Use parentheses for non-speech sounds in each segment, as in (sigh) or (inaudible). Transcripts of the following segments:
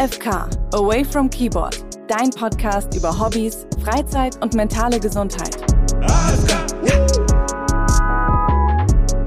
AFK, Away from Keyboard, dein Podcast über Hobbys, Freizeit und mentale Gesundheit.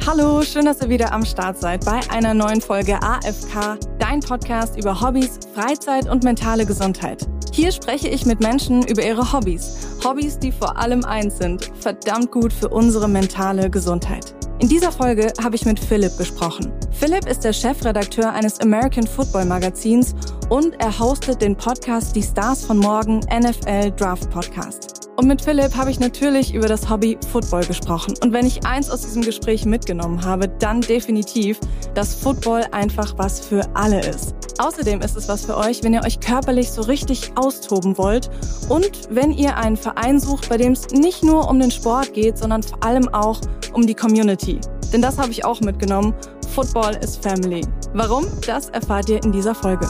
Hallo, schön, dass ihr wieder am Start seid bei einer neuen Folge AFK, dein Podcast über Hobbys, Freizeit und mentale Gesundheit. Hier spreche ich mit Menschen über ihre Hobbys. Hobbys, die vor allem eins sind, verdammt gut für unsere mentale Gesundheit. In dieser Folge habe ich mit Philipp gesprochen. Philipp ist der Chefredakteur eines American Football Magazins und er hostet den Podcast Die Stars von Morgen NFL Draft Podcast. Und mit Philipp habe ich natürlich über das Hobby Football gesprochen. Und wenn ich eins aus diesem Gespräch mitgenommen habe, dann definitiv, dass Football einfach was für alle ist. Außerdem ist es was für euch, wenn ihr euch körperlich so richtig austoben wollt und wenn ihr einen Verein sucht, bei dem es nicht nur um den Sport geht, sondern vor allem auch um die Community. Denn das habe ich auch mitgenommen. Football is Family. Warum? Das erfahrt ihr in dieser Folge.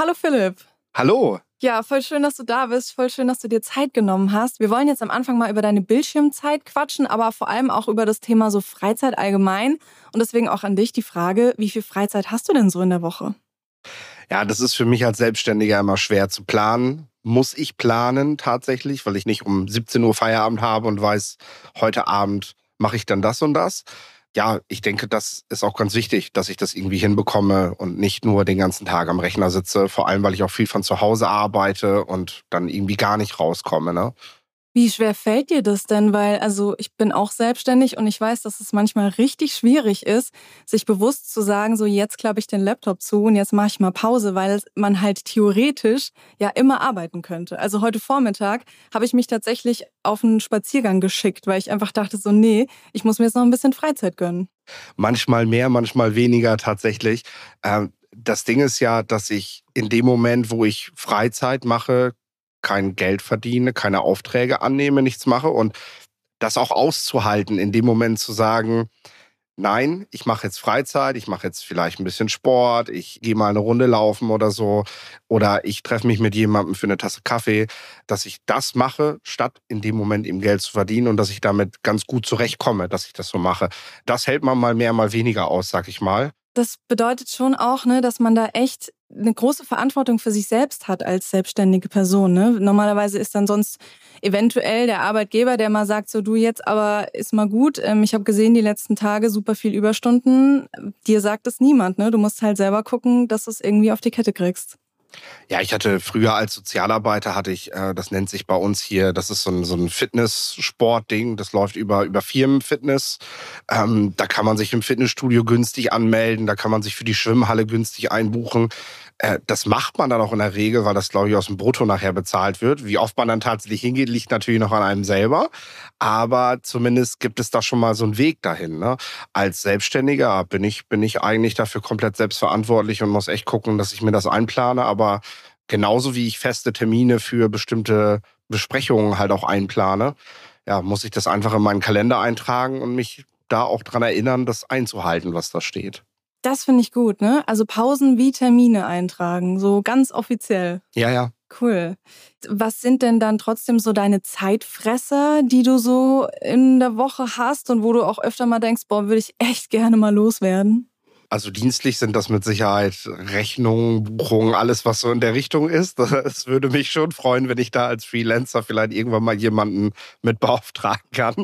Hallo Philipp. Hallo. Ja, voll schön, dass du da bist. Voll schön, dass du dir Zeit genommen hast. Wir wollen jetzt am Anfang mal über deine Bildschirmzeit quatschen, aber vor allem auch über das Thema so Freizeit allgemein. Und deswegen auch an dich die Frage, wie viel Freizeit hast du denn so in der Woche? Ja, das ist für mich als Selbstständiger immer schwer zu planen, muss ich planen tatsächlich, weil ich nicht um 17 Uhr Feierabend habe und weiß, heute Abend mache ich dann das und das. Ja, ich denke, das ist auch ganz wichtig, dass ich das irgendwie hinbekomme und nicht nur den ganzen Tag am Rechner sitze. Vor allem, weil ich auch viel von zu Hause arbeite und dann irgendwie gar nicht rauskomme. Ne? Wie schwer fällt dir das denn? Weil, also ich bin auch selbstständig und ich weiß, dass es manchmal richtig schwierig ist, sich bewusst zu sagen, so jetzt klappe ich den Laptop zu und jetzt mache ich mal Pause, weil man halt theoretisch ja immer arbeiten könnte. Also heute Vormittag habe ich mich tatsächlich auf einen Spaziergang geschickt, weil ich einfach dachte so, nee, ich muss mir jetzt noch ein bisschen Freizeit gönnen. Manchmal mehr, manchmal weniger tatsächlich. Ähm, das Ding ist ja, dass ich in dem Moment, wo ich Freizeit mache, kein Geld verdiene, keine Aufträge annehme, nichts mache und das auch auszuhalten, in dem Moment zu sagen, nein, ich mache jetzt Freizeit, ich mache jetzt vielleicht ein bisschen Sport, ich gehe mal eine Runde laufen oder so oder ich treffe mich mit jemandem für eine Tasse Kaffee, dass ich das mache, statt in dem Moment ihm Geld zu verdienen und dass ich damit ganz gut zurechtkomme, dass ich das so mache. Das hält man mal mehr, mal weniger aus, sag ich mal. Das bedeutet schon auch, ne, dass man da echt eine große Verantwortung für sich selbst hat als selbstständige Person. Ne? Normalerweise ist dann sonst eventuell der Arbeitgeber, der mal sagt, so du jetzt aber ist mal gut. Ähm, ich habe gesehen die letzten Tage super viel Überstunden. Dir sagt es niemand. Ne? Du musst halt selber gucken, dass du es irgendwie auf die Kette kriegst. Ja, ich hatte früher als Sozialarbeiter hatte ich, äh, das nennt sich bei uns hier, das ist so ein, so ein Fitness-Sport-Ding, das läuft über, über Firmenfitness. Ähm, da kann man sich im Fitnessstudio günstig anmelden, da kann man sich für die Schwimmhalle günstig einbuchen. Äh, das macht man dann auch in der Regel, weil das, glaube ich, aus dem Brutto nachher bezahlt wird. Wie oft man dann tatsächlich hingeht, liegt natürlich noch an einem selber. Aber zumindest gibt es da schon mal so einen Weg dahin. Ne? Als Selbstständiger bin ich, bin ich eigentlich dafür komplett selbstverantwortlich und muss echt gucken, dass ich mir das einplane. Aber genauso wie ich feste Termine für bestimmte Besprechungen halt auch einplane, ja, muss ich das einfach in meinen Kalender eintragen und mich da auch dran erinnern, das einzuhalten, was da steht. Das finde ich gut, ne? Also Pausen wie Termine eintragen, so ganz offiziell. Ja, ja. Cool. Was sind denn dann trotzdem so deine Zeitfresser, die du so in der Woche hast und wo du auch öfter mal denkst, boah, würde ich echt gerne mal loswerden? Also dienstlich sind das mit Sicherheit Rechnungen, Buchungen, alles, was so in der Richtung ist. Es würde mich schon freuen, wenn ich da als Freelancer vielleicht irgendwann mal jemanden mit beauftragen kann,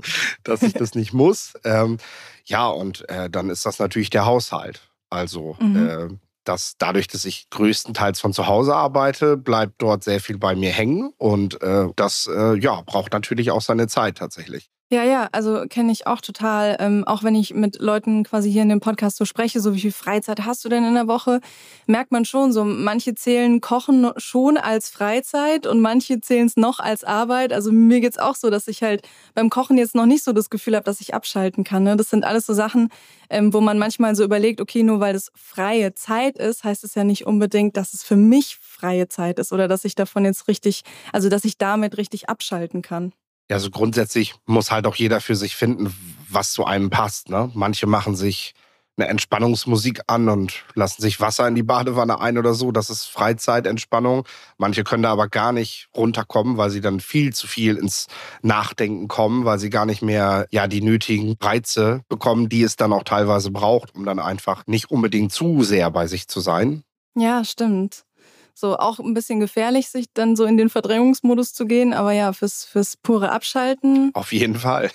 dass ich das nicht muss. Ähm, ja, und äh, dann ist das natürlich der Haushalt. Also mhm. äh, dass dadurch, dass ich größtenteils von zu Hause arbeite, bleibt dort sehr viel bei mir hängen und äh, das äh, ja braucht natürlich auch seine Zeit tatsächlich. Ja, ja, also kenne ich auch total. Ähm, auch wenn ich mit Leuten quasi hier in dem Podcast so spreche, so wie viel Freizeit hast du denn in der Woche, merkt man schon so, manche zählen Kochen schon als Freizeit und manche zählen es noch als Arbeit. Also mir geht's auch so, dass ich halt beim Kochen jetzt noch nicht so das Gefühl habe, dass ich abschalten kann. Ne? Das sind alles so Sachen, ähm, wo man manchmal so überlegt, okay, nur weil das freie Zeit ist, heißt es ja nicht unbedingt, dass es für mich freie Zeit ist oder dass ich davon jetzt richtig, also dass ich damit richtig abschalten kann. Ja, so grundsätzlich muss halt auch jeder für sich finden, was zu einem passt. Ne? Manche machen sich eine Entspannungsmusik an und lassen sich Wasser in die Badewanne ein oder so. Das ist Freizeitentspannung. Manche können da aber gar nicht runterkommen, weil sie dann viel zu viel ins Nachdenken kommen, weil sie gar nicht mehr ja die nötigen Reize bekommen, die es dann auch teilweise braucht, um dann einfach nicht unbedingt zu sehr bei sich zu sein. Ja, stimmt. So auch ein bisschen gefährlich, sich dann so in den Verdrängungsmodus zu gehen, aber ja, fürs, fürs pure Abschalten. Auf jeden Fall.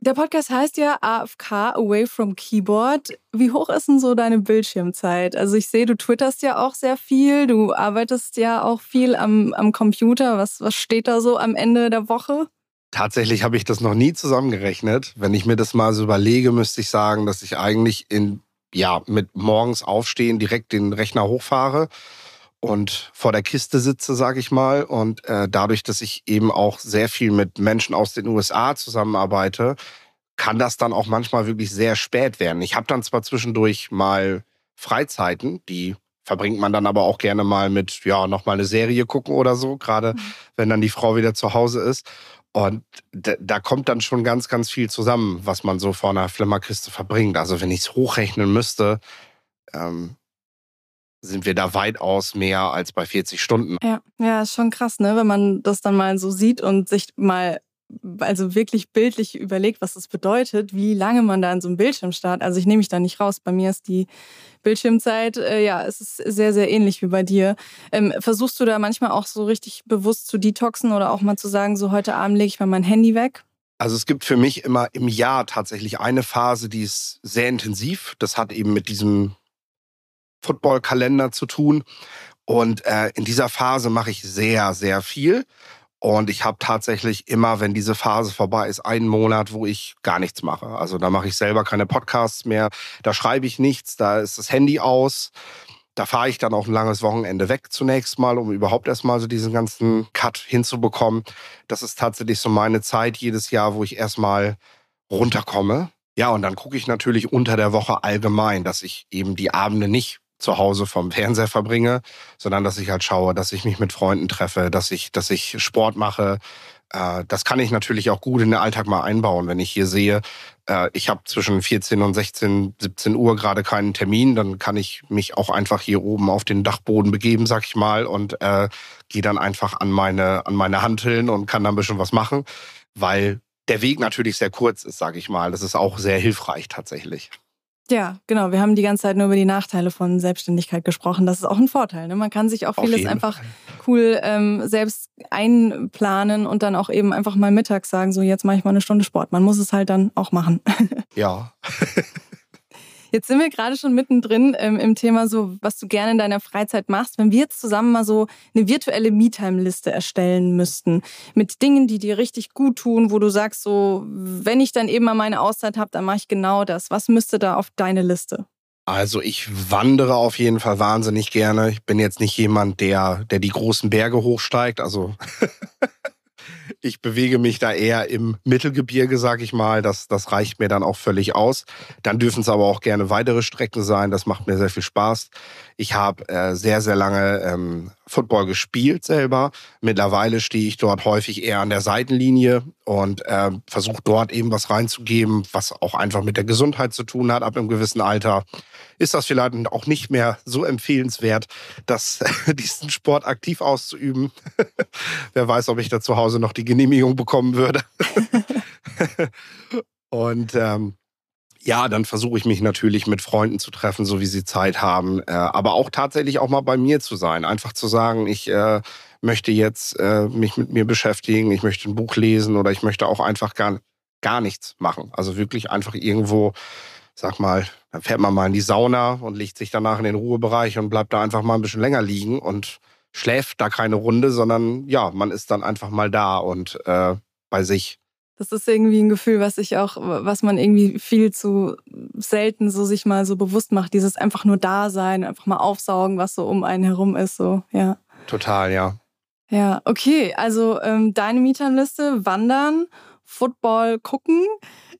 Der Podcast heißt ja AFK, Away from Keyboard. Wie hoch ist denn so deine Bildschirmzeit? Also ich sehe, du twitterst ja auch sehr viel, du arbeitest ja auch viel am, am Computer. Was, was steht da so am Ende der Woche? Tatsächlich habe ich das noch nie zusammengerechnet. Wenn ich mir das mal so überlege, müsste ich sagen, dass ich eigentlich in, ja, mit morgens aufstehen direkt den Rechner hochfahre und vor der Kiste sitze, sage ich mal. Und äh, dadurch, dass ich eben auch sehr viel mit Menschen aus den USA zusammenarbeite, kann das dann auch manchmal wirklich sehr spät werden. Ich habe dann zwar zwischendurch mal Freizeiten, die verbringt man dann aber auch gerne mal mit, ja, nochmal eine Serie gucken oder so, gerade mhm. wenn dann die Frau wieder zu Hause ist. Und da kommt dann schon ganz, ganz viel zusammen, was man so vor einer Flimmerkiste verbringt. Also wenn ich es hochrechnen müsste, ähm, sind wir da weitaus mehr als bei 40 Stunden. Ja, ja, ist schon krass, ne? Wenn man das dann mal so sieht und sich mal also wirklich bildlich überlegt, was das bedeutet, wie lange man da in so einem Bildschirm starrt. Also ich nehme mich da nicht raus. Bei mir ist die Bildschirmzeit, äh, ja, es ist sehr, sehr ähnlich wie bei dir. Ähm, versuchst du da manchmal auch so richtig bewusst zu detoxen oder auch mal zu sagen, so heute Abend lege ich mal mein Handy weg? Also es gibt für mich immer im Jahr tatsächlich eine Phase, die ist sehr intensiv. Das hat eben mit diesem Football-Kalender zu tun. Und äh, in dieser Phase mache ich sehr, sehr viel. Und ich habe tatsächlich immer, wenn diese Phase vorbei ist, einen Monat, wo ich gar nichts mache. Also da mache ich selber keine Podcasts mehr, da schreibe ich nichts, da ist das Handy aus. Da fahre ich dann auch ein langes Wochenende weg zunächst mal, um überhaupt erstmal so diesen ganzen Cut hinzubekommen. Das ist tatsächlich so meine Zeit jedes Jahr, wo ich erstmal runterkomme. Ja, und dann gucke ich natürlich unter der Woche allgemein, dass ich eben die Abende nicht zu Hause vom Fernseher verbringe, sondern dass ich halt schaue, dass ich mich mit Freunden treffe, dass ich, dass ich Sport mache. Äh, das kann ich natürlich auch gut in den Alltag mal einbauen. Wenn ich hier sehe, äh, ich habe zwischen 14 und 16, 17 Uhr gerade keinen Termin, dann kann ich mich auch einfach hier oben auf den Dachboden begeben, sag ich mal, und äh, gehe dann einfach an meine, an meine Hanteln und kann dann ein bisschen was machen, weil der Weg natürlich sehr kurz ist, sag ich mal. Das ist auch sehr hilfreich tatsächlich. Ja, genau. Wir haben die ganze Zeit nur über die Nachteile von Selbstständigkeit gesprochen. Das ist auch ein Vorteil. Ne? Man kann sich auch vieles einfach cool ähm, selbst einplanen und dann auch eben einfach mal mittags sagen, so jetzt mache ich mal eine Stunde Sport. Man muss es halt dann auch machen. (laughs) Ja. Jetzt sind wir gerade schon mittendrin ähm, im Thema so, was du gerne in deiner Freizeit machst. Wenn wir jetzt zusammen mal so eine virtuelle Me-Time-Liste erstellen müssten mit Dingen, die dir richtig gut tun, wo du sagst so, wenn ich dann eben mal meine Auszeit habe, dann mache ich genau das. Was müsste da auf deine Liste? Also ich wandere auf jeden Fall wahnsinnig gerne. Ich bin jetzt nicht jemand, der, der die großen Berge hochsteigt. Also (laughs) Ich bewege mich da eher im Mittelgebirge, sag ich mal. Das, das reicht mir dann auch völlig aus. Dann dürfen es aber auch gerne weitere Strecken sein. Das macht mir sehr viel Spaß. Ich habe äh, sehr, sehr lange ähm, Football gespielt selber. Mittlerweile stehe ich dort häufig eher an der Seitenlinie und äh, versuche dort eben was reinzugeben, was auch einfach mit der Gesundheit zu tun hat. Ab einem gewissen Alter ist das vielleicht auch nicht mehr so empfehlenswert, dass (laughs) diesen Sport aktiv auszuüben. (laughs) Wer weiß, ob ich da zu Hause noch die Genehmigung bekommen würde. (laughs) und ähm, ja, dann versuche ich mich natürlich mit Freunden zu treffen, so wie sie Zeit haben, äh, aber auch tatsächlich auch mal bei mir zu sein. Einfach zu sagen, ich äh, möchte jetzt äh, mich mit mir beschäftigen, ich möchte ein Buch lesen oder ich möchte auch einfach gar, gar nichts machen. Also wirklich einfach irgendwo, sag mal, dann fährt man mal in die Sauna und legt sich danach in den Ruhebereich und bleibt da einfach mal ein bisschen länger liegen und schläft da keine Runde, sondern ja, man ist dann einfach mal da und äh, bei sich. Das ist irgendwie ein Gefühl, was ich auch, was man irgendwie viel zu selten so sich mal so bewusst macht. Dieses einfach nur da sein, einfach mal aufsaugen, was so um einen herum ist, so, ja. Total, ja. Ja, okay. Also ähm, deine Mieterliste, Wandern, Football gucken,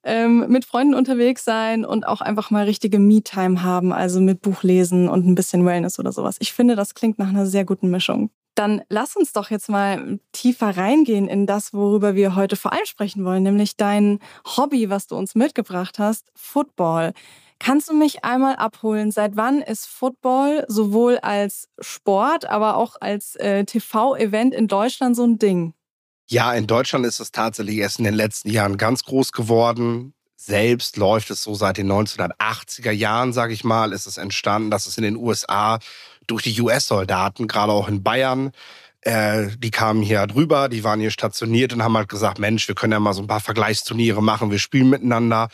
ähm, mit Freunden unterwegs sein und auch einfach mal richtige Me-Time haben, also mit Buch lesen und ein bisschen Wellness oder sowas. Ich finde, das klingt nach einer sehr guten Mischung. Dann lass uns doch jetzt mal tiefer reingehen in das, worüber wir heute vor allem sprechen wollen, nämlich dein Hobby, was du uns mitgebracht hast, Football. Kannst du mich einmal abholen? Seit wann ist Football sowohl als Sport, aber auch als äh, TV-Event in Deutschland so ein Ding? Ja, in Deutschland ist es tatsächlich erst in den letzten Jahren ganz groß geworden. Selbst läuft es so seit den 1980er Jahren, sage ich mal, ist es entstanden, dass es in den USA durch die US-Soldaten, gerade auch in Bayern, äh, die kamen hier drüber, die waren hier stationiert und haben halt gesagt, Mensch, wir können ja mal so ein paar Vergleichsturniere machen, wir spielen miteinander.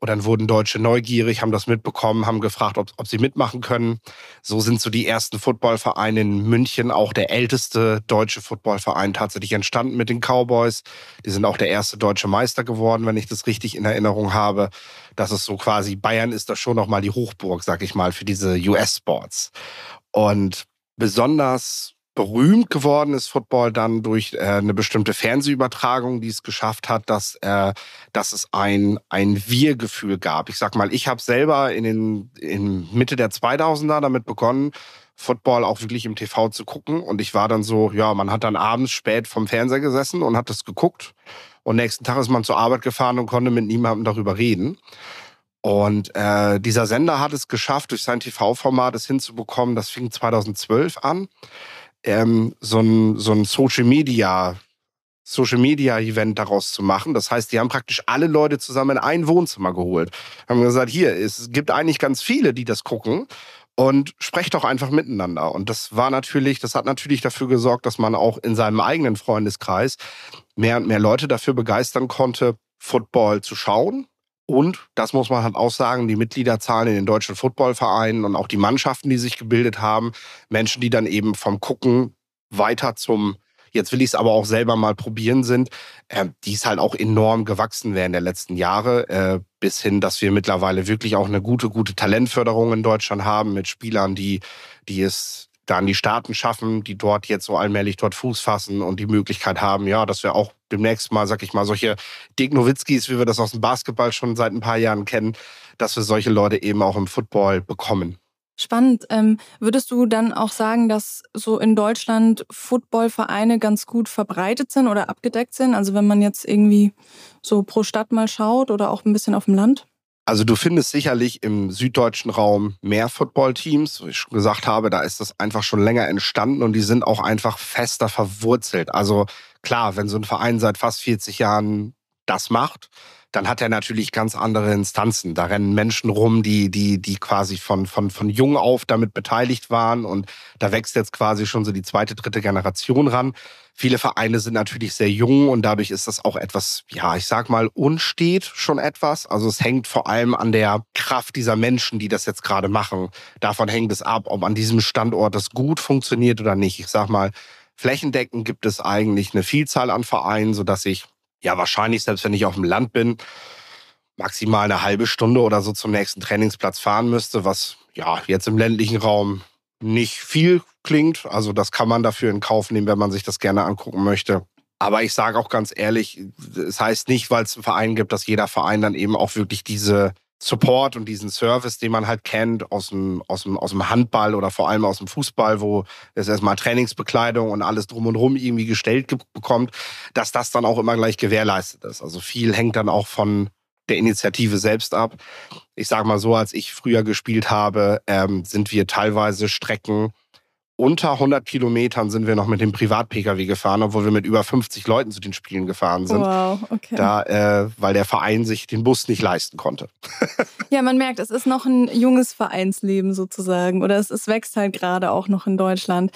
Und dann wurden Deutsche neugierig, haben das mitbekommen, haben gefragt, ob, ob sie mitmachen können. So sind so die ersten Footballvereine in München, auch der älteste deutsche Footballverein tatsächlich entstanden mit den Cowboys. Die sind auch der erste deutsche Meister geworden, wenn ich das richtig in Erinnerung habe. Das ist so quasi, Bayern ist da schon nochmal die Hochburg, sag ich mal, für diese US-Sports. Und besonders berühmt geworden ist Football dann durch äh, eine bestimmte Fernsehübertragung, die es geschafft hat, dass, äh, dass es ein, ein Wir-Gefühl gab. Ich sag mal, ich habe selber in den in Mitte der 2000er damit begonnen, Football auch wirklich im TV zu gucken. Und ich war dann so, ja, man hat dann abends spät vom Fernseher gesessen und hat das geguckt. Und nächsten Tag ist man zur Arbeit gefahren und konnte mit niemandem darüber reden. Und äh, dieser Sender hat es geschafft, durch sein TV-Format es hinzubekommen. Das fing 2012 an ähm, so ein, so ein Social Media Social Media Event daraus zu machen. Das heißt, die haben praktisch alle Leute zusammen in ein Wohnzimmer geholt. Haben gesagt, hier, es gibt eigentlich ganz viele, die das gucken und sprecht doch einfach miteinander. Und das war natürlich, das hat natürlich dafür gesorgt, dass man auch in seinem eigenen Freundeskreis mehr und mehr Leute dafür begeistern konnte, Football zu schauen, und, das muss man halt auch sagen, die Mitgliederzahlen in den deutschen Footballvereinen und auch die Mannschaften, die sich gebildet haben, Menschen, die dann eben vom Gucken weiter zum jetzt will ich es aber auch selber mal probieren sind, äh, die ist halt auch enorm gewachsen während der letzten Jahre, äh, bis hin, dass wir mittlerweile wirklich auch eine gute, gute Talentförderung in Deutschland haben mit Spielern, die, die es da an die Staaten schaffen, die dort jetzt so allmählich dort Fuß fassen und die Möglichkeit haben, ja, dass wir auch demnächst mal, sag ich mal, solche Dirk Nowitzkis, wie wir das aus dem Basketball schon seit ein paar Jahren kennen, dass wir solche Leute eben auch im Football bekommen. Spannend. Ähm, würdest du dann auch sagen, dass so in Deutschland Footballvereine ganz gut verbreitet sind oder abgedeckt sind? Also wenn man jetzt irgendwie so pro Stadt mal schaut oder auch ein bisschen auf dem Land? Also du findest sicherlich im süddeutschen Raum mehr Footballteams. Wie ich schon gesagt habe, da ist das einfach schon länger entstanden und die sind auch einfach fester verwurzelt. Also klar, wenn so ein Verein seit fast 40 Jahren das macht, dann hat er natürlich ganz andere Instanzen. Da rennen Menschen rum, die, die, die quasi von, von, von jung auf damit beteiligt waren. Und da wächst jetzt quasi schon so die zweite, dritte Generation ran. Viele Vereine sind natürlich sehr jung und dadurch ist das auch etwas, ja, ich sag mal, unstet schon etwas. Also es hängt vor allem an der Kraft dieser Menschen, die das jetzt gerade machen. Davon hängt es ab, ob an diesem Standort das gut funktioniert oder nicht. Ich sag mal, flächendeckend gibt es eigentlich eine Vielzahl an Vereinen, sodass ich ja wahrscheinlich, selbst wenn ich auf dem Land bin, maximal eine halbe Stunde oder so zum nächsten Trainingsplatz fahren müsste, was ja jetzt im ländlichen Raum nicht viel klingt. Also das kann man dafür in Kauf nehmen, wenn man sich das gerne angucken möchte. Aber ich sage auch ganz ehrlich, es heißt nicht, weil es einen Verein gibt, dass jeder Verein dann eben auch wirklich diese Support und diesen Service, den man halt kennt aus dem, aus dem, aus dem Handball oder vor allem aus dem Fußball, wo es erstmal Trainingsbekleidung und alles drum und rum irgendwie gestellt bekommt, dass das dann auch immer gleich gewährleistet ist. Also viel hängt dann auch von der Initiative selbst ab. Ich sage mal so, als ich früher gespielt habe, ähm, sind wir teilweise Strecken unter 100 Kilometern sind wir noch mit dem Privat-Pkw gefahren, obwohl wir mit über 50 Leuten zu den Spielen gefahren sind. Wow, okay. Da, äh, weil der Verein sich den Bus nicht leisten konnte. (laughs) ja, man merkt, es ist noch ein junges Vereinsleben sozusagen oder es, es wächst halt gerade auch noch in Deutschland.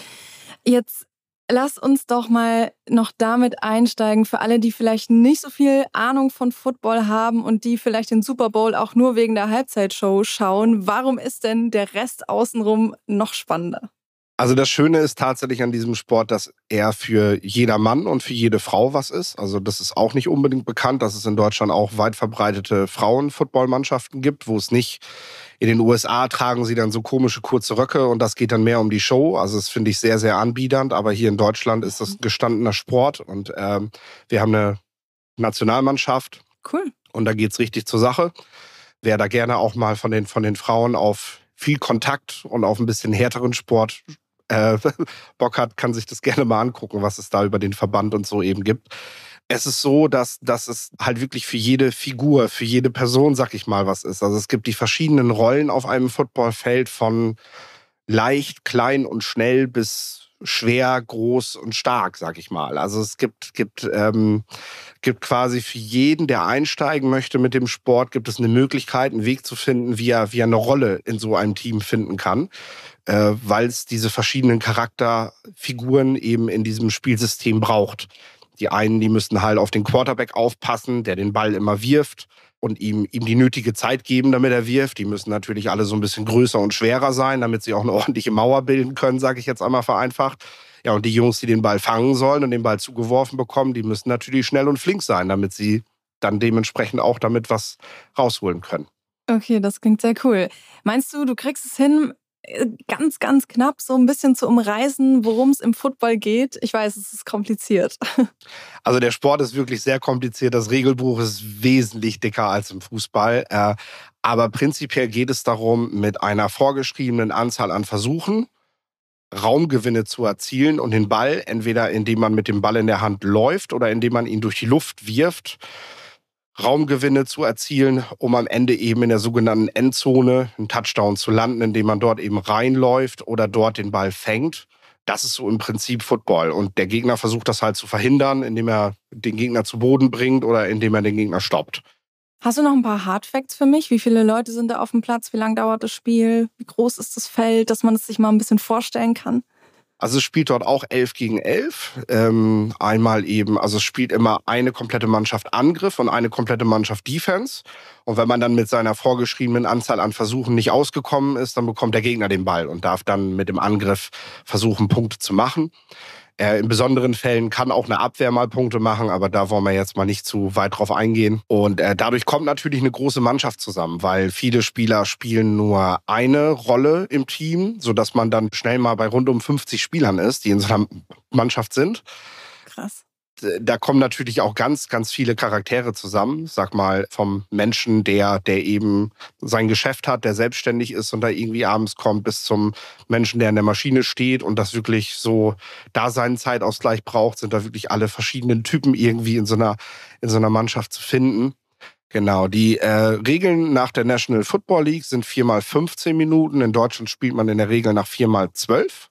Jetzt lass uns doch mal noch damit einsteigen für alle, die vielleicht nicht so viel Ahnung von Football haben und die vielleicht den Super Bowl auch nur wegen der Halbzeitshow schauen. Warum ist denn der Rest außenrum noch spannender? Also das Schöne ist tatsächlich an diesem Sport, dass er für jeder Mann und für jede Frau was ist. Also das ist auch nicht unbedingt bekannt, dass es in Deutschland auch weit verbreitete Frauenfootballmannschaften gibt, wo es nicht in den USA tragen sie dann so komische kurze Röcke und das geht dann mehr um die Show. Also das finde ich sehr, sehr anbiedernd. Aber hier in Deutschland ist das gestandener Sport und ähm, wir haben eine Nationalmannschaft. Cool. Und da geht's richtig zur Sache. Wer da gerne auch mal von den, von den Frauen auf viel Kontakt und auf ein bisschen härteren Sport äh, (laughs) Bock hat, kann sich das gerne mal angucken, was es da über den Verband und so eben gibt. es ist so, dass, dass es halt wirklich für jede Figur, für jede Person, sag ich mal, was ist. Also es gibt die verschiedenen Rollen auf einem Footballfeld von leicht, klein und schnell bis schwer, groß und stark, sag ich mal. Also es gibt, gibt, ähm, gibt quasi für jeden, der einsteigen möchte mit dem Sport, gibt es eine Möglichkeit, einen Weg zu finden, wie er, wie er eine Rolle in so einem Team finden kann, äh, weil es diese verschiedenen Charakterfiguren eben in diesem Spielsystem braucht. Die einen, die müssen halt auf den Quarterback aufpassen, der den Ball immer wirft und ihm, ihm die nötige Zeit geben, damit er wirft. Die müssen natürlich alle so ein bisschen größer und schwerer sein, damit sie auch eine (laughs) ordentliche Mauer bilden können, sage ich jetzt einmal vereinfacht. Ja, und die Jungs, die den Ball fangen sollen und den Ball zugeworfen bekommen, die müssen natürlich schnell und flink sein, damit sie dann dementsprechend auch damit was rausholen können. Okay, das klingt sehr cool. Meinst du, du kriegst es hin, ganz, ganz knapp so ein bisschen zu umreißen, worum es im Football geht? Ich weiß, es ist kompliziert. (laughs) Also der Sport ist wirklich sehr kompliziert. Das Regelbuch ist wesentlich dicker als im Fußball. Äh, aber prinzipiell geht es darum, mit einer vorgeschriebenen Anzahl an Versuchen Raumgewinne zu erzielen und den Ball, entweder indem man mit dem Ball in der Hand läuft oder indem man ihn durch die Luft wirft, Raumgewinne zu erzielen, um am Ende eben in der sogenannten Endzone einen Touchdown zu landen, indem man dort eben reinläuft oder dort den Ball fängt. Das ist so im Prinzip Football. Und der Gegner versucht das halt zu verhindern, indem er den Gegner zu Boden bringt oder indem er den Gegner stoppt. Hast du noch ein paar Hardfacts für mich? Wie viele Leute sind da auf dem Platz? Wie lange dauert das Spiel? Wie groß ist das Feld, dass man es sich mal ein bisschen vorstellen kann? Also es spielt dort auch 11 gegen 11. Ähm, einmal eben, also es spielt immer eine komplette Mannschaft Angriff und eine komplette Mannschaft Defense. Und wenn man dann mit seiner vorgeschriebenen Anzahl an Versuchen nicht ausgekommen ist, dann bekommt der Gegner den Ball und darf dann mit dem Angriff versuchen, Punkte zu machen. In besonderen Fällen kann auch eine Abwehr mal Punkte machen, aber da wollen wir jetzt mal nicht zu weit drauf eingehen. Und äh, dadurch kommt natürlich eine große Mannschaft zusammen, weil viele Spieler spielen nur eine Rolle im Team, sodass man dann schnell mal bei rund um 50 Spielern ist, die in so einer Mannschaft sind. Krass da kommen natürlich auch ganz, ganz viele Charaktere zusammen. Sag mal, vom Menschen, der, der eben sein Geschäft hat, der selbstständig ist und da irgendwie abends kommt, bis zum Menschen, der in der Maschine steht und das wirklich so da seinen Zeitausgleich braucht, sind da wirklich alle verschiedenen Typen irgendwie in so einer, in so einer Mannschaft zu finden. Genau, die äh, Regeln nach der National Football League sind viermal 15 Minuten. In Deutschland spielt man in der Regel nach viermal 12.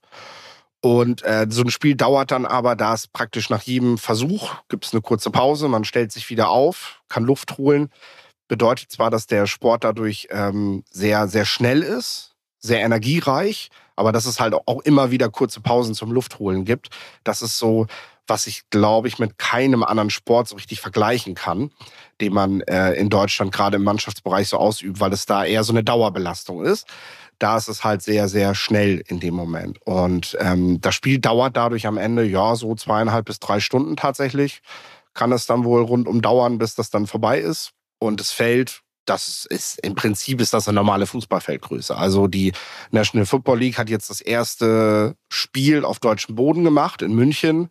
Und äh, so ein Spiel dauert dann aber, da es praktisch nach jedem Versuch gibt es eine kurze Pause, man stellt sich wieder auf, kann Luft holen. Bedeutet zwar, dass der Sport dadurch ähm, sehr, sehr schnell ist, sehr energiereich, aber dass es halt auch immer wieder kurze Pausen zum Luftholen gibt. Das ist so, was ich, glaube ich, mit keinem anderen Sport so richtig vergleichen kann, den man äh, in Deutschland gerade im Mannschaftsbereich so ausübt, weil es da eher so eine Dauerbelastung ist da ist es halt sehr, sehr schnell in dem Moment. Und ähm, das Spiel dauert dadurch am Ende, ja, so zweieinhalb bis drei Stunden tatsächlich. Kann es dann wohl rundum dauern, bis das dann vorbei ist. Und das Feld, das ist im Prinzip ist das eine normale Fußballfeldgröße. Also die National Football League hat jetzt das erste Spiel auf deutschem Boden gemacht in München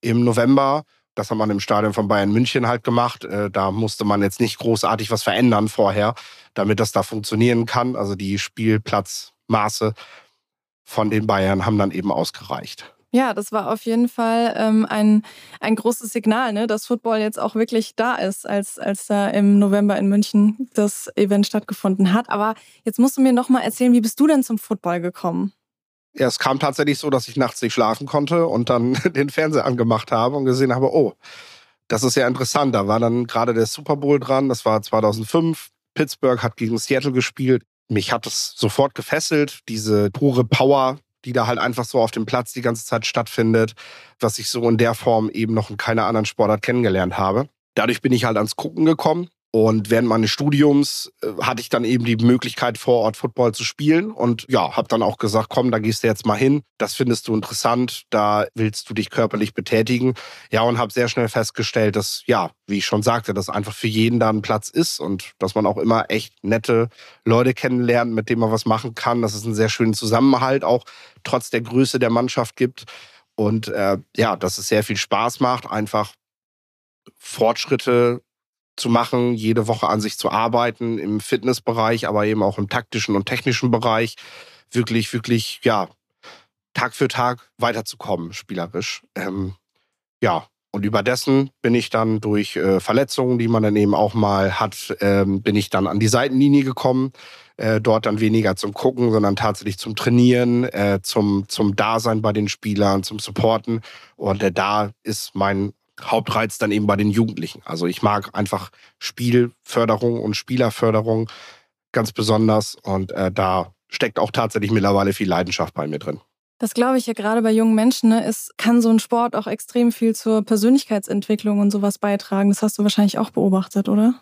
im November. Das hat man im Stadion von Bayern München halt gemacht. Äh, da musste man jetzt nicht großartig was verändern vorher, damit das da funktionieren kann. Also die Spielplatzmaße von den Bayern haben dann eben ausgereicht. Ja, das war auf jeden Fall ähm, ein, ein großes Signal, ne, dass Football jetzt auch wirklich da ist, als, als da im November in München das Event stattgefunden hat. Aber jetzt musst du mir noch mal erzählen, wie bist du denn zum Football gekommen? Ja, es kam tatsächlich so, dass ich nachts nicht schlafen konnte und dann (laughs) den Fernseher angemacht habe und gesehen habe, oh, das ist ja interessant. Da war dann gerade der Super Bowl dran, das war 2005. Pittsburgh hat gegen Seattle gespielt. Mich hat es sofort gefesselt, diese pure Power, die da halt einfach so auf dem Platz die ganze Zeit stattfindet, was ich so in der Form eben noch in keiner anderen Sportart kennengelernt habe. Dadurch bin ich halt ans Gucken gekommen und während meines Studiums äh, hatte ich dann eben die Möglichkeit, vor Ort Football zu spielen. Und ja, habe dann auch gesagt, komm, da gehst du jetzt mal hin. Das findest du interessant. Da willst du dich körperlich betätigen. Ja, und habe sehr schnell festgestellt, dass, ja, wie ich schon sagte, dass einfach für jeden da ein Platz ist und dass man auch immer echt nette Leute kennenlernt, mit denen man was machen kann. Dass es einen sehr schönen Zusammenhalt auch trotz der Größe der Mannschaft gibt. Und äh, ja, dass es sehr viel Spaß macht, einfach Fortschritte zu machen, jede Woche an sich zu arbeiten, im Fitnessbereich, aber eben auch im taktischen und technischen Bereich, wirklich, wirklich, ja, Tag für Tag weiterzukommen, spielerisch. Ähm, ja, Und überdessen bin ich dann durch äh, Verletzungen, die man dann eben auch mal hat, ähm, bin ich dann an die Seitenlinie gekommen. Äh, dort dann weniger zum Gucken, sondern tatsächlich zum Trainieren, äh, zum, zum Dasein bei den Spielern, zum Supporten. Und äh, da ist mein Hauptreiz dann eben bei den Jugendlichen. Also ich mag einfach Spielförderung und Spielerförderung ganz besonders. Und äh, da steckt auch tatsächlich mittlerweile viel Leidenschaft bei mir drin. Das glaube ich ja gerade bei jungen Menschen, ne, ist, kann so ein Sport auch extrem viel zur Persönlichkeitsentwicklung und sowas beitragen. Das hast du wahrscheinlich auch beobachtet, oder?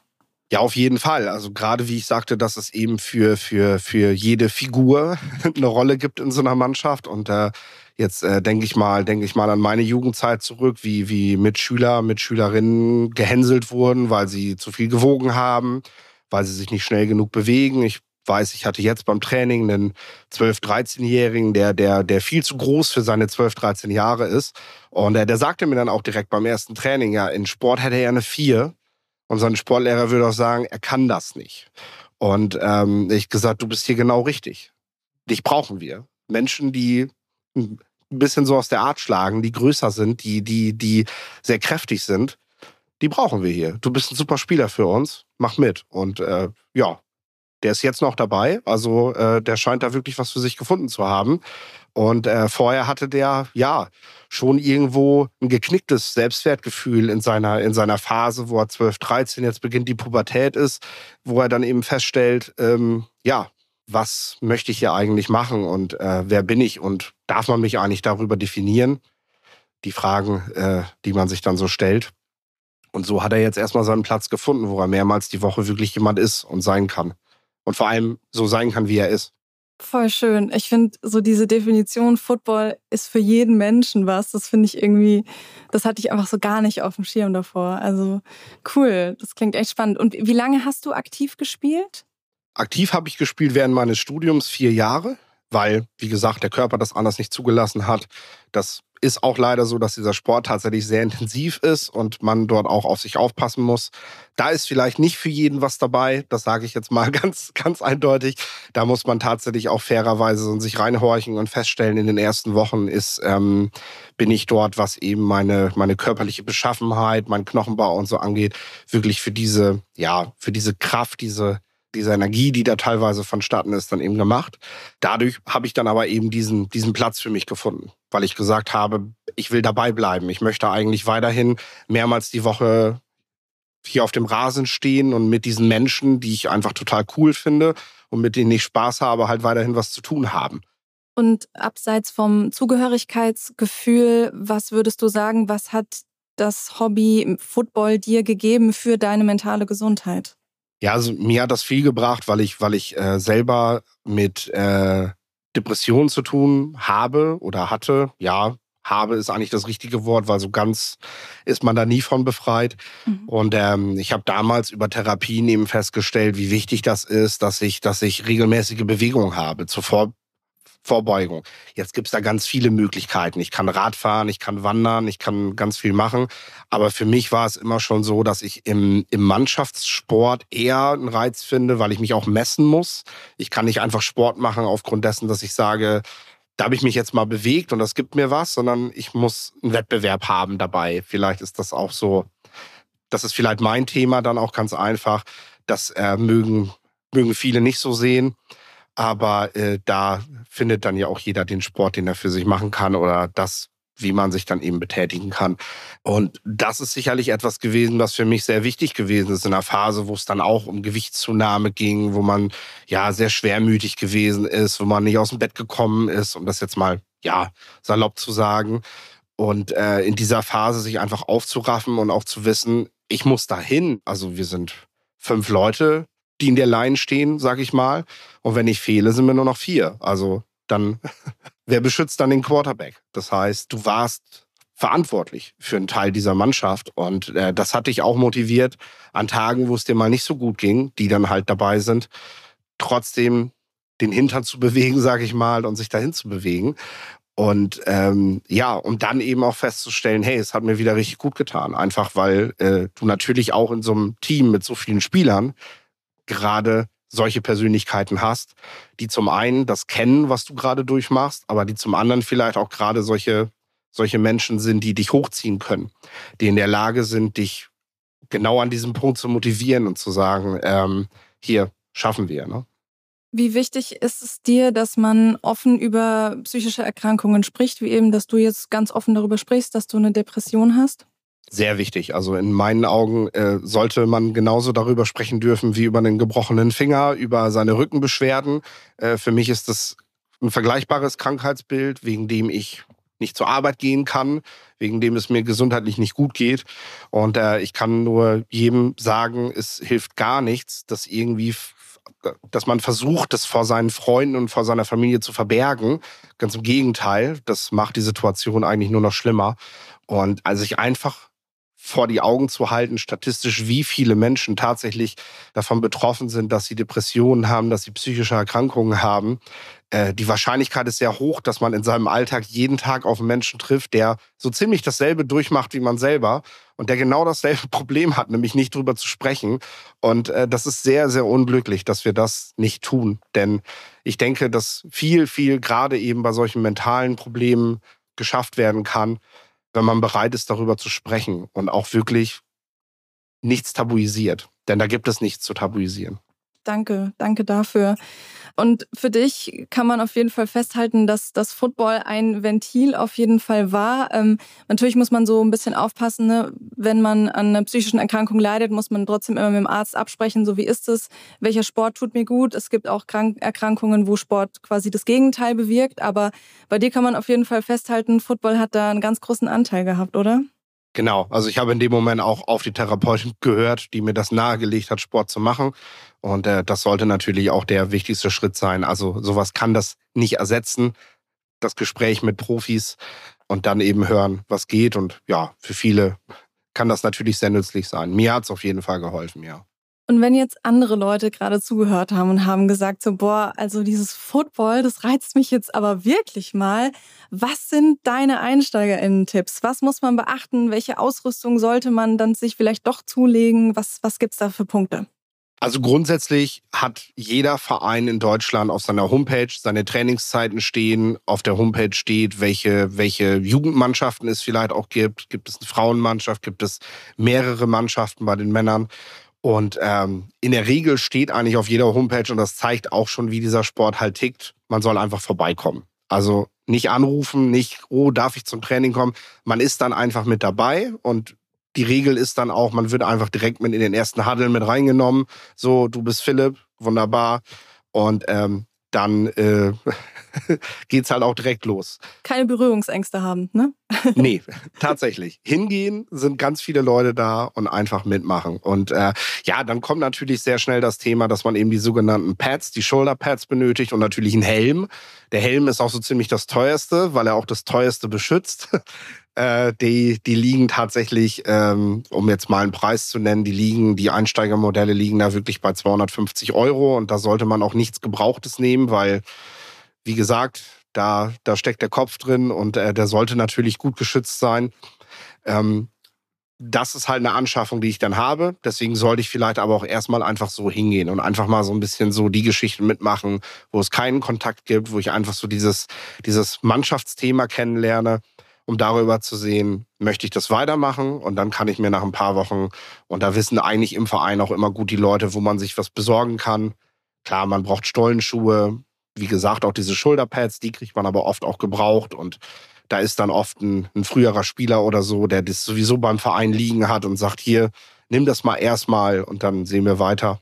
Ja, auf jeden Fall. Also gerade wie ich sagte, dass es eben für, für, für jede Figur (laughs) eine Rolle gibt in so einer Mannschaft. Und äh, jetzt äh, denke ich mal, denke ich mal an meine Jugendzeit zurück, wie, wie Mitschüler, Mitschülerinnen gehänselt wurden, weil sie zu viel gewogen haben, weil sie sich nicht schnell genug bewegen. Ich weiß, ich hatte jetzt beim Training einen 12-, 13-Jährigen, der, der, der viel zu groß für seine 12, 13 Jahre ist. Und der, der sagte mir dann auch direkt beim ersten Training, ja, in Sport hätte er eine 4. Und sein Sportlehrer würde auch sagen, er kann das nicht. Und ähm, ich gesagt, du bist hier genau richtig. Dich brauchen wir. Menschen, die ein bisschen so aus der Art schlagen, die größer sind, die, die, die sehr kräftig sind, die brauchen wir hier. Du bist ein super Spieler für uns. Mach mit. Und äh, ja, der ist jetzt noch dabei. Also äh, der scheint da wirklich was für sich gefunden zu haben. Und äh, vorher hatte der ja schon irgendwo ein geknicktes Selbstwertgefühl in seiner, in seiner Phase, wo er 12, 13, jetzt beginnt die Pubertät ist, wo er dann eben feststellt, ähm, ja, was möchte ich hier eigentlich machen und äh, wer bin ich und darf man mich eigentlich darüber definieren? Die Fragen, äh, die man sich dann so stellt. Und so hat er jetzt erstmal seinen Platz gefunden, wo er mehrmals die Woche wirklich jemand ist und sein kann und vor allem so sein kann, wie er ist. Voll schön. Ich finde so diese Definition Football ist für jeden Menschen was. Das finde ich irgendwie, das hatte ich einfach so gar nicht auf dem Schirm davor. Also cool, das klingt echt spannend. Und wie lange hast du aktiv gespielt? Aktiv habe ich gespielt während meines Studiums vier Jahre, weil, wie gesagt, der Körper das anders nicht zugelassen hat. Das ist auch leider so, dass dieser Sport tatsächlich sehr intensiv ist und man dort auch auf sich aufpassen muss. Da ist vielleicht nicht für jeden was dabei, das sage ich jetzt mal (laughs) ganz, ganz eindeutig. Da muss man tatsächlich auch fairerweise sich reinhorchen und feststellen, in den ersten Wochen ist, ähm, bin ich dort, was eben meine, meine körperliche Beschaffenheit, mein Knochenbau und so angeht, wirklich für diese, ja, für diese Kraft, diese diese Energie, die da teilweise vonstatten ist, dann eben gemacht. Dadurch habe ich dann aber eben diesen, diesen Platz für mich gefunden, weil ich gesagt habe, ich will dabei bleiben. Ich möchte eigentlich weiterhin mehrmals die Woche hier auf dem Rasen stehen und mit diesen Menschen, die ich einfach total cool finde und mit denen ich Spaß habe, halt weiterhin was zu tun haben. Und abseits vom Zugehörigkeitsgefühl, was würdest du sagen, was hat das Hobby Football dir gegeben für deine mentale Gesundheit? Ja, also mir hat das viel gebracht, weil ich, weil ich äh, selber mit äh, Depressionen zu tun habe oder hatte. Ja, habe ist eigentlich das richtige Wort, weil so ganz ist man da nie von befreit. Mhm. Und ähm, ich habe damals über Therapien eben festgestellt, wie wichtig das ist, dass ich, dass ich regelmäßige Bewegung habe zur Vor Vorbeugung. Jetzt gibt's da ganz viele Möglichkeiten. Ich kann Radfahren, ich kann wandern, ich kann ganz viel machen. Aber für mich war es immer schon so, dass ich im, im Mannschaftssport eher einen Reiz finde, weil ich mich auch messen muss. Ich kann nicht einfach Sport machen aufgrund dessen, dass ich sage, da habe ich mich jetzt mal bewegt und das gibt mir was, sondern ich muss einen Wettbewerb haben dabei. Vielleicht ist das auch so, das ist vielleicht mein Thema dann auch ganz einfach. Das äh, mögen, mögen viele nicht so sehen. Aber äh, da findet dann ja auch jeder den Sport, den er für sich machen kann oder das, wie man sich dann eben betätigen kann. Und das ist sicherlich etwas gewesen, was für mich sehr wichtig gewesen ist in einer Phase, wo es dann auch um Gewichtszunahme ging, wo man ja sehr schwermütig gewesen ist, wo man nicht aus dem Bett gekommen ist, um das jetzt mal ja salopp zu sagen. Und äh, in dieser Phase sich einfach aufzuraffen und auch zu wissen, ich muss dahin. Also wir sind fünf Leute, die in der Line stehen, sag ich mal. Und wenn ich fehle, sind wir nur noch vier. Also dann, (laughs) wer beschützt dann den Quarterback? Das heißt, du warst verantwortlich für einen Teil dieser Mannschaft. Und äh, das hat dich auch motiviert, an Tagen, wo es dir mal nicht so gut ging, die dann halt dabei sind, trotzdem den Hintern zu (laughs) bewegen, sag ich mal, und sich dahin zu bewegen. Und ähm, ja, um dann eben auch festzustellen, hey, es hat mir wieder richtig gut getan. Einfach weil äh, du natürlich auch in so einem Team mit so vielen Spielern gerade solche Persönlichkeiten hast, die zum einen das kennen, was du gerade durchmachst, aber die zum anderen vielleicht auch gerade solche solche Menschen sind, die dich hochziehen können, die in der Lage sind, dich genau an diesem Punkt zu motivieren und zu sagen, ähm, hier schaffen wir. Ne? Wie wichtig ist es dir, dass man offen über psychische Erkrankungen spricht, wie eben, dass du jetzt ganz offen darüber sprichst, dass du eine Depression hast? Sehr wichtig. Also in meinen Augen äh, sollte man genauso darüber sprechen dürfen wie über einen gebrochenen Finger, über seine Rückenbeschwerden. Äh, für mich ist das ein vergleichbares Krankheitsbild, wegen dem ich nicht zur Arbeit gehen kann, wegen dem es mir gesundheitlich nicht gut geht. Und äh, ich kann nur jedem sagen, es hilft gar nichts, dass irgendwie dass man versucht, das vor seinen Freunden und vor seiner Familie zu verbergen. Ganz im Gegenteil, das macht die Situation eigentlich nur noch schlimmer. Und also sich einfach vor die Augen zu halten, statistisch, wie viele Menschen tatsächlich davon betroffen sind, dass sie Depressionen haben, dass sie psychische Erkrankungen haben. Äh, die Wahrscheinlichkeit ist sehr hoch, dass man in seinem Alltag jeden Tag auf einen Menschen trifft, der so ziemlich dasselbe durchmacht wie man selber und der genau dasselbe (laughs) Problem hat, nämlich nicht drüber zu sprechen. Und äh, das ist sehr, sehr unglücklich, dass wir das nicht tun. Denn ich denke, dass viel, viel gerade eben bei solchen mentalen Problemen geschafft werden kann, wenn man bereit ist, darüber zu sprechen und auch wirklich nichts tabuisiert. Denn da gibt es nichts zu tabuisieren. Danke, danke dafür. Und für dich kann man auf jeden Fall festhalten, dass das Football ein Ventil auf jeden Fall war. Ähm, natürlich muss man so ein bisschen aufpassen, ne? wenn man an einer psychischen Erkrankung leidet, muss man trotzdem immer mit dem Arzt absprechen, so wie ist es, welcher Sport tut mir gut. Es gibt auch Krank Erkrankungen, wo Sport quasi das Gegenteil bewirkt. Aber bei dir kann man auf jeden Fall festhalten, Football hat da einen ganz großen Anteil gehabt, oder? Genau, also ich habe in dem Moment auch auf die Therapeutin gehört, die mir das nahegelegt hat, Sport zu machen. Und äh, das sollte natürlich auch der wichtigste Schritt sein. Also sowas kann das nicht ersetzen. Das Gespräch mit Profis und dann eben hören, was geht. Und ja, für viele kann das natürlich sehr nützlich sein. Mir hat es auf jeden Fall geholfen, ja. Und wenn jetzt andere Leute gerade zugehört haben und haben gesagt, so, boah, also dieses Football, das reizt mich jetzt aber wirklich mal. Was sind deine EinsteigerInnen-Tipps? Was muss man beachten? Welche Ausrüstung sollte man dann sich vielleicht doch zulegen? Was, was gibt's da für Punkte? Also grundsätzlich hat jeder Verein in Deutschland auf seiner Homepage seine Trainingszeiten stehen. Auf der Homepage steht, welche, welche Jugendmannschaften es vielleicht auch gibt. Gibt es eine Frauenmannschaft? Gibt es mehrere Mannschaften bei den Männern? Und ähm, in der Regel steht eigentlich auf jeder Homepage, und das zeigt auch schon, wie dieser Sport halt tickt, man soll einfach vorbeikommen. Also nicht anrufen, nicht, oh, darf ich zum Training kommen. Man ist dann einfach mit dabei und die Regel ist dann auch, man wird einfach direkt mit in den ersten Huddle mit reingenommen. So, du bist Philipp, wunderbar. Und ähm, dann äh, (laughs) geht's halt auch direkt los. Keine Berührungsängste haben, ne? (laughs) nee, tatsächlich. Hingehen sind ganz viele Leute da und einfach mitmachen. Und äh, ja, dann kommt natürlich sehr schnell das Thema, dass man eben die sogenannten Pads, die Shoulder Pads benötigt und natürlich einen Helm. Der Helm ist auch so ziemlich das teuerste, weil er auch das teuerste beschützt. Äh, die, die liegen tatsächlich, ähm, um jetzt mal einen Preis zu nennen, die liegen, die Einsteigermodelle liegen da wirklich bei 250 Euro und da sollte man auch nichts Gebrauchtes nehmen, weil, wie gesagt, da, da steckt der Kopf drin und äh, der sollte natürlich gut geschützt sein. Ähm, das ist halt eine Anschaffung, die ich dann habe. Deswegen sollte ich vielleicht aber auch erstmal einfach so hingehen und einfach mal so ein bisschen so die Geschichten mitmachen, wo es keinen Kontakt gibt, wo ich einfach so dieses, dieses Mannschaftsthema kennenlerne um darüber zu sehen, möchte ich das weitermachen und dann kann ich mir nach ein paar Wochen, und da wissen eigentlich im Verein auch immer gut die Leute, wo man sich was besorgen kann. Klar, man braucht Stollenschuhe, wie gesagt, auch diese Schulterpads, die kriegt man aber oft auch gebraucht und da ist dann oft ein, ein früherer Spieler oder so, der das sowieso beim Verein liegen hat und sagt, hier, nimm das mal erstmal und dann sehen wir weiter.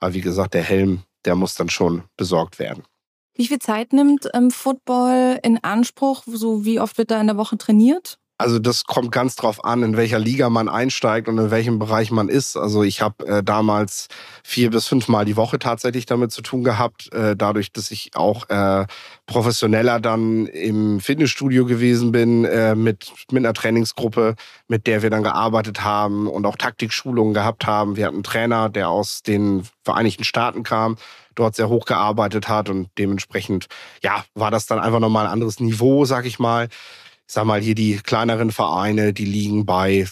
Aber wie gesagt, der Helm, der muss dann schon besorgt werden. Wie viel Zeit nimmt ähm, Football in Anspruch? So wie oft wird da in der Woche trainiert? Also das kommt ganz drauf an, in welcher Liga man einsteigt und in welchem Bereich man ist. Also ich habe äh, damals vier bis fünfmal die Woche tatsächlich damit zu tun gehabt, äh, dadurch, dass ich auch äh, professioneller dann im Fitnessstudio gewesen bin äh, mit mit einer Trainingsgruppe, mit der wir dann gearbeitet haben und auch Taktikschulungen gehabt haben. Wir hatten einen Trainer, der aus den Vereinigten Staaten kam dort sehr hoch gearbeitet hat und dementsprechend, ja, war das dann einfach nochmal ein anderes Niveau, sag ich mal. Ich sag mal, hier die kleineren Vereine, die liegen bei,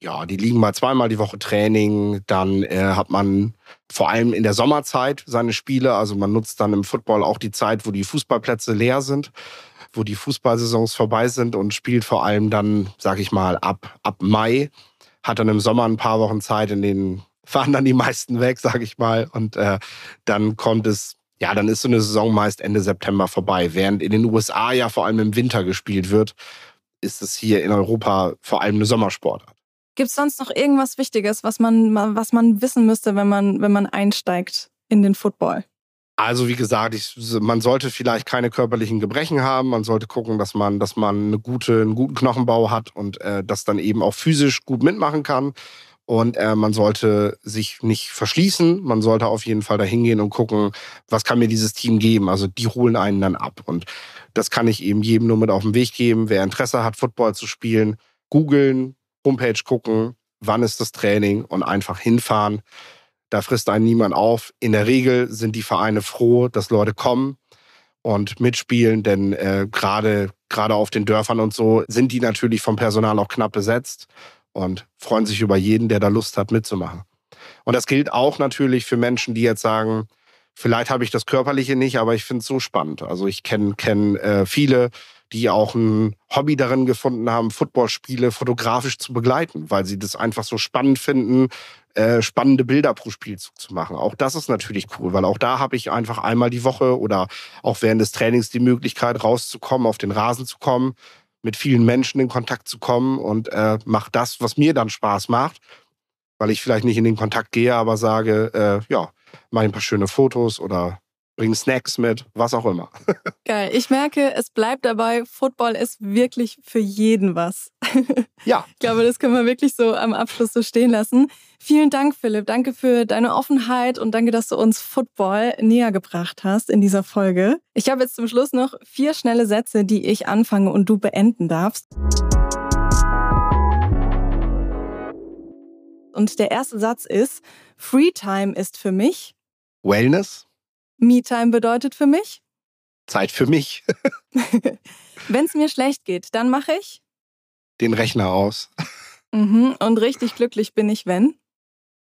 ja, die liegen mal zweimal die Woche Training. Dann äh, hat man vor allem in der Sommerzeit seine Spiele. Also man nutzt dann im Football auch die Zeit, wo die Fußballplätze leer sind wo die Fußballsaisons vorbei sind und spielt vor allem dann, sag ich mal, ab, ab Mai. Hat dann im Sommer ein paar Wochen Zeit, in denen fahren dann die meisten weg, sag ich mal. Und äh, dann kommt es, ja, dann ist so eine Saison meist Ende September vorbei. Während in den USA ja vor allem im Winter gespielt wird, ist es hier in Europa vor allem eine Sommersportart. Gibt es sonst noch irgendwas Wichtiges, was man, was man wissen müsste, wenn man, wenn man einsteigt in den Football? Also wie gesagt, ich, man sollte vielleicht keine körperlichen Gebrechen haben. Man sollte gucken, dass man, dass man eine gute, einen guten Knochenbau hat und äh, das dann eben auch physisch gut mitmachen kann. Und äh, man sollte sich nicht verschließen. Man sollte auf jeden Fall da hingehen und gucken, was kann mir dieses Team geben. Also die holen einen dann ab. Und das kann ich eben jedem nur mit auf den Weg geben. Wer Interesse hat, Football zu spielen, googeln, Homepage gucken, wann ist das Training und einfach hinfahren. Da frisst einen niemand auf. In der Regel sind die Vereine froh, dass Leute kommen und mitspielen, denn äh, gerade gerade auf den Dörfern und so sind die natürlich vom Personal auch knapp besetzt und freuen sich über jeden, der da Lust hat, mitzumachen. Und das gilt auch natürlich für Menschen, die jetzt sagen, vielleicht habe ich das Körperliche nicht, aber ich finde es so spannend. Also ich kenne kenn, äh, viele, die auch ein Hobby darin gefunden haben, Footballspiele fotografisch zu begleiten, weil sie das einfach so spannend finden, äh, spannende Bilder pro Spielzug zu machen. Auch das ist natürlich cool, weil auch da habe ich einfach einmal die Woche oder auch während des Trainings die Möglichkeit, rauszukommen, auf den Rasen zu kommen, mit vielen Menschen in Kontakt zu kommen und äh, mache das, was mir dann Spaß macht, weil ich vielleicht nicht in den Kontakt gehe, aber sage, äh, ja, mache ein paar schöne Fotos oder bring Snacks mit, was auch immer. (laughs) Geil. Ich merke, es bleibt dabei, Football ist wirklich für jeden was. (laughs) Ja. Ich glaube, das können wir wirklich so am Abschluss so stehen lassen. Vielen Dank, Philipp. Danke für deine Offenheit und danke, dass du uns Football näher gebracht hast in dieser Folge. Ich habe jetzt zum Schluss noch vier schnelle Sätze, die ich anfange und du beenden darfst. Und der erste Satz ist, Freetime ist für mich. Wellness. Me-Time bedeutet für mich? Zeit für mich. (laughs) Wenn es mir schlecht geht, dann mache ich? Den Rechner aus. Mhm. Und richtig glücklich bin ich, wenn?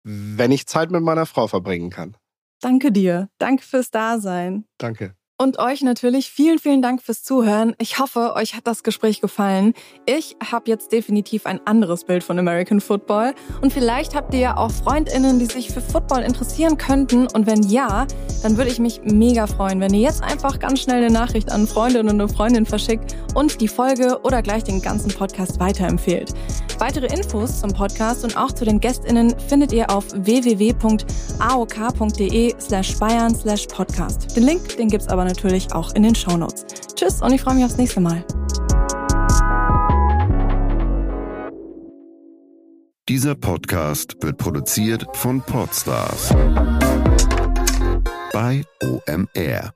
Wenn ich Zeit mit meiner Frau verbringen kann. Danke dir. Danke fürs Dasein. Danke. Und euch natürlich vielen, vielen Dank fürs Zuhören. Ich hoffe, euch hat das Gespräch gefallen. Ich habe jetzt definitiv ein anderes Bild von American Football. Und vielleicht habt ihr ja auch Freundinnen, die sich für Football interessieren könnten. Und wenn ja, dann würde ich mich mega freuen, wenn ihr jetzt einfach ganz schnell eine Nachricht an Freundinnen und Freundinnen verschickt und die Folge oder gleich den ganzen Podcast weiterempfehlt. Weitere Infos zum Podcast und auch zu den GästInnen findet ihr auf www.aok.de slash bayern slash podcast. Den Link, den gibt's aber aber natürlich auch in den Shownotes. Tschüss und ich freue mich aufs nächste Mal. Dieser Podcast wird produziert von Podstars bei OMR.